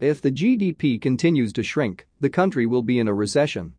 If the GDP continues to shrink, the country will be in a recession.